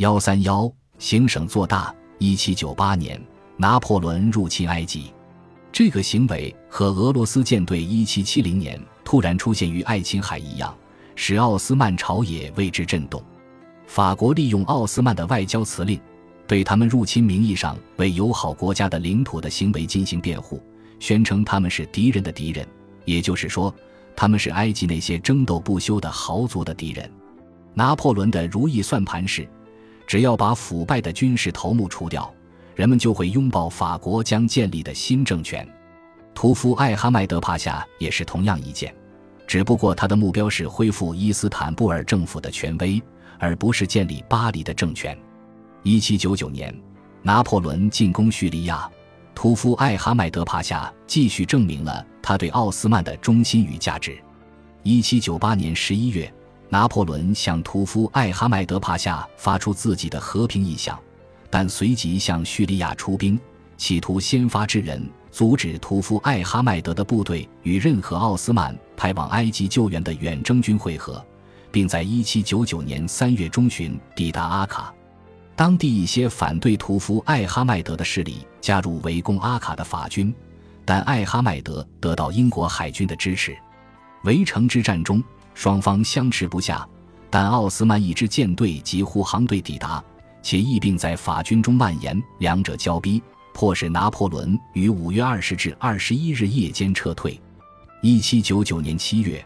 幺三幺，行省做大。一七九八年，拿破仑入侵埃及，这个行为和俄罗斯舰队一七七零年突然出现于爱琴海一样，使奥斯曼朝野为之震动。法国利用奥斯曼的外交辞令，对他们入侵名义上为友好国家的领土的行为进行辩护，宣称他们是敌人的敌人，也就是说，他们是埃及那些争斗不休的豪族的敌人。拿破仑的如意算盘是。只要把腐败的军事头目除掉，人们就会拥抱法国将建立的新政权。屠夫艾哈迈德帕夏也是同样意见，只不过他的目标是恢复伊斯坦布尔政府的权威，而不是建立巴黎的政权。一七九九年，拿破仑进攻叙利亚，屠夫艾哈迈德帕夏继续证明了他对奥斯曼的忠心与价值。一七九八年十一月。拿破仑向屠夫艾哈迈德帕夏发出自己的和平意向，但随即向叙利亚出兵，企图先发制人，阻止屠夫艾哈迈德的部队与任何奥斯曼派往埃及救援的远征军会合，并在1799年3月中旬抵达阿卡。当地一些反对屠夫艾哈迈德的势力加入围攻阿卡的法军，但艾哈迈德得到英国海军的支持。围城之战中。双方相持不下，但奥斯曼一支舰队及护航队抵达，且疫病在法军中蔓延，两者交逼，迫使拿破仑于五月二十至二十一日夜间撤退。一七九九年七月，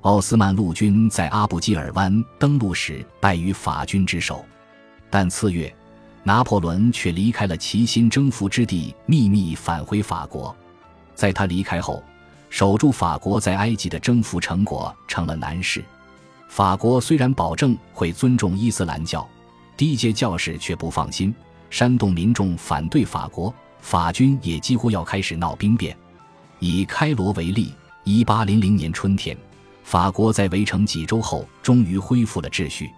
奥斯曼陆军在阿布基尔湾登陆时败于法军之手，但次月，拿破仑却离开了其新征服之地，秘密返回法国。在他离开后。守住法国在埃及的征服成果成了难事。法国虽然保证会尊重伊斯兰教，低阶教士却不放心，煽动民众反对法国。法军也几乎要开始闹兵变。以开罗为例，一八零零年春天，法国在围城几周后终于恢复了秩序，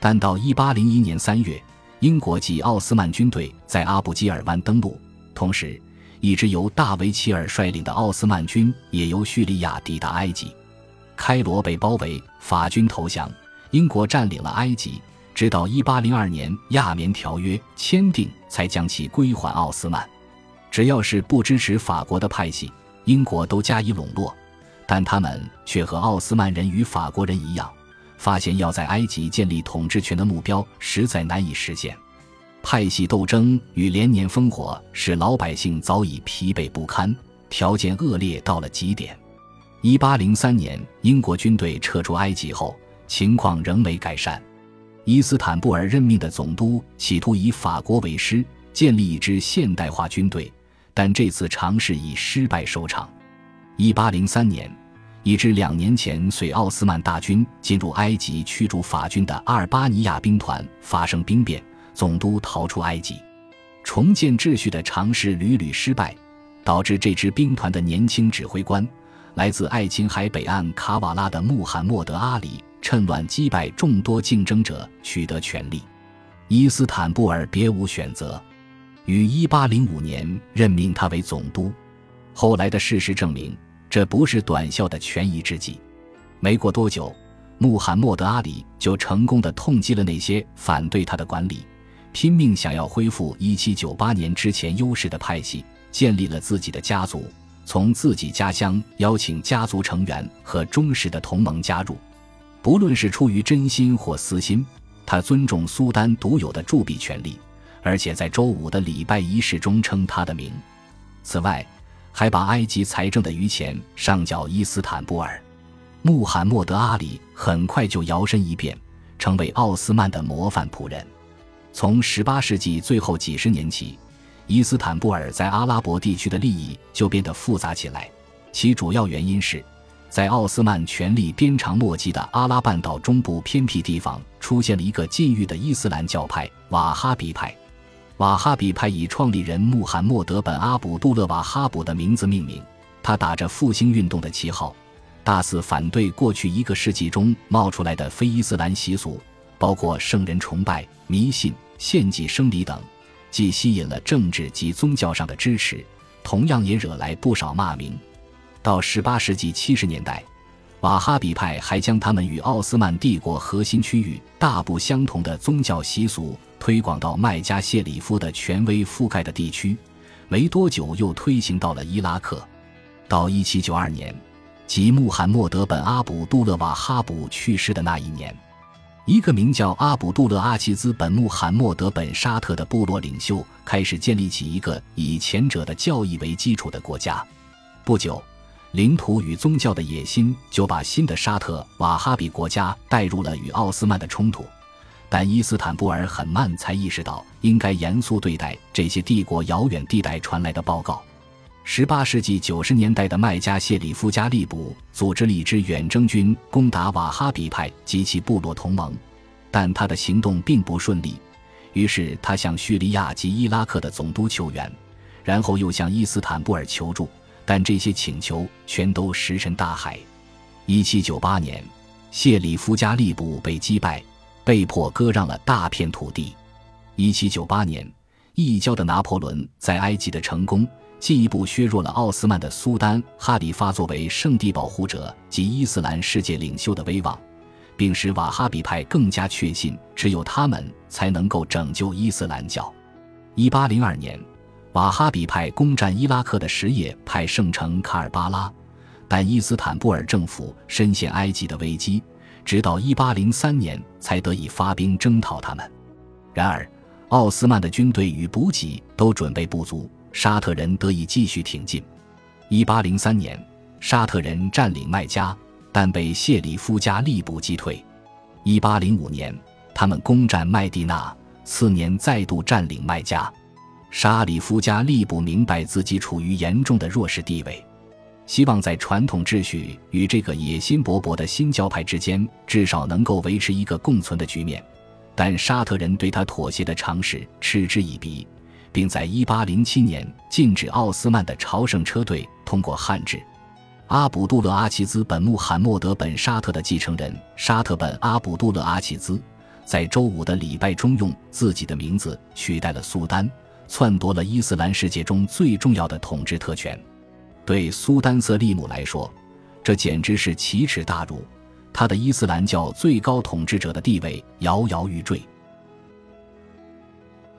但到一八零一年三月，英国及奥斯曼军队在阿布基尔湾登陆，同时。一支由大维齐尔率领的奥斯曼军也由叙利亚抵达埃及，开罗被包围，法军投降，英国占领了埃及，直到1802年亚棉条约签订才将其归还奥斯曼。只要是不支持法国的派系，英国都加以笼络，但他们却和奥斯曼人与法国人一样，发现要在埃及建立统治权的目标实在难以实现。派系斗争与连年烽火使老百姓早已疲惫不堪，条件恶劣到了极点。一八零三年，英国军队撤出埃及后，情况仍没改善。伊斯坦布尔任命的总督企图以法国为师，建立一支现代化军队，但这次尝试以失败收场。一八零三年，一支两年前随奥斯曼大军进入埃及驱逐法军的阿尔巴尼亚兵团发生兵变。总督逃出埃及，重建秩序的尝试屡屡失败，导致这支兵团的年轻指挥官，来自爱琴海北岸卡瓦拉的穆罕默德·阿里，趁乱击败众多竞争者，取得权力。伊斯坦布尔别无选择，于1805年任命他为总督。后来的事实证明，这不是短效的权宜之计。没过多久，穆罕默德·阿里就成功的痛击了那些反对他的管理。拼命想要恢复1798年之前优势的派系，建立了自己的家族，从自己家乡邀请家族成员和忠实的同盟加入。不论是出于真心或私心，他尊重苏丹独有的铸币权利，而且在周五的礼拜仪式中称他的名。此外，还把埃及财政的余钱上缴伊斯坦布尔。穆罕默德·阿里很快就摇身一变，成为奥斯曼的模范仆人。从18世纪最后几十年起，伊斯坦布尔在阿拉伯地区的利益就变得复杂起来。其主要原因是，在奥斯曼权力鞭长莫及的阿拉半岛中部偏僻地方，出现了一个禁欲的伊斯兰教派——瓦哈比派。瓦哈比派以创立人穆罕默德本阿卜杜勒瓦哈卜的名字命名。他打着复兴运动的旗号，大肆反对过去一个世纪中冒出来的非伊斯兰习俗，包括圣人崇拜、迷信。献祭生礼等，既吸引了政治及宗教上的支持，同样也惹来不少骂名。到十八世纪七十年代，瓦哈比派还将他们与奥斯曼帝国核心区域大不相同的宗教习俗推广到麦加谢里夫的权威覆盖的地区，没多久又推行到了伊拉克。到1792年，即穆罕默德本阿卜杜勒瓦哈卜去世的那一年。一个名叫阿卜杜勒阿齐兹本穆罕默德本沙特的部落领袖开始建立起一个以前者的教义为基础的国家。不久，领土与宗教的野心就把新的沙特瓦哈比国家带入了与奥斯曼的冲突。但伊斯坦布尔很慢才意识到应该严肃对待这些帝国遥远地带传来的报告。十八世纪九十年代的麦加谢里夫加利卜组织了一支远征军攻打瓦哈比派及其部落同盟，但他的行动并不顺利。于是他向叙利亚及伊拉克的总督求援，然后又向伊斯坦布尔求助，但这些请求全都石沉大海。一七九八年，谢里夫加利卜被击败，被迫割让了大片土地。一七九八年，异教的拿破仑在埃及的成功。进一步削弱了奥斯曼的苏丹哈里发作为圣地保护者及伊斯兰世界领袖的威望，并使瓦哈比派更加确信只有他们才能够拯救伊斯兰教。一八零二年，瓦哈比派攻占伊拉克的什叶派圣城卡尔巴拉，但伊斯坦布尔政府深陷埃及的危机，直到一八零三年才得以发兵征讨他们。然而，奥斯曼的军队与补给都准备不足。沙特人得以继续挺进。一八零三年，沙特人占领麦加，但被谢里夫加利卜击退。一八零五年，他们攻占麦地那，次年再度占领麦加。沙里夫加利卜明白自己处于严重的弱势地位，希望在传统秩序与这个野心勃勃的新教派之间，至少能够维持一个共存的局面。但沙特人对他妥协的尝试嗤之以鼻。并在1807年禁止奥斯曼的朝圣车队通过汉制。阿卜杜勒阿齐兹本穆罕默德本沙特的继承人沙特本阿卜杜勒阿齐兹，在周五的礼拜中用自己的名字取代了苏丹，篡夺了伊斯兰世界中最重要的统治特权。对苏丹瑟利姆来说，这简直是奇耻大辱，他的伊斯兰教最高统治者的地位摇摇欲坠。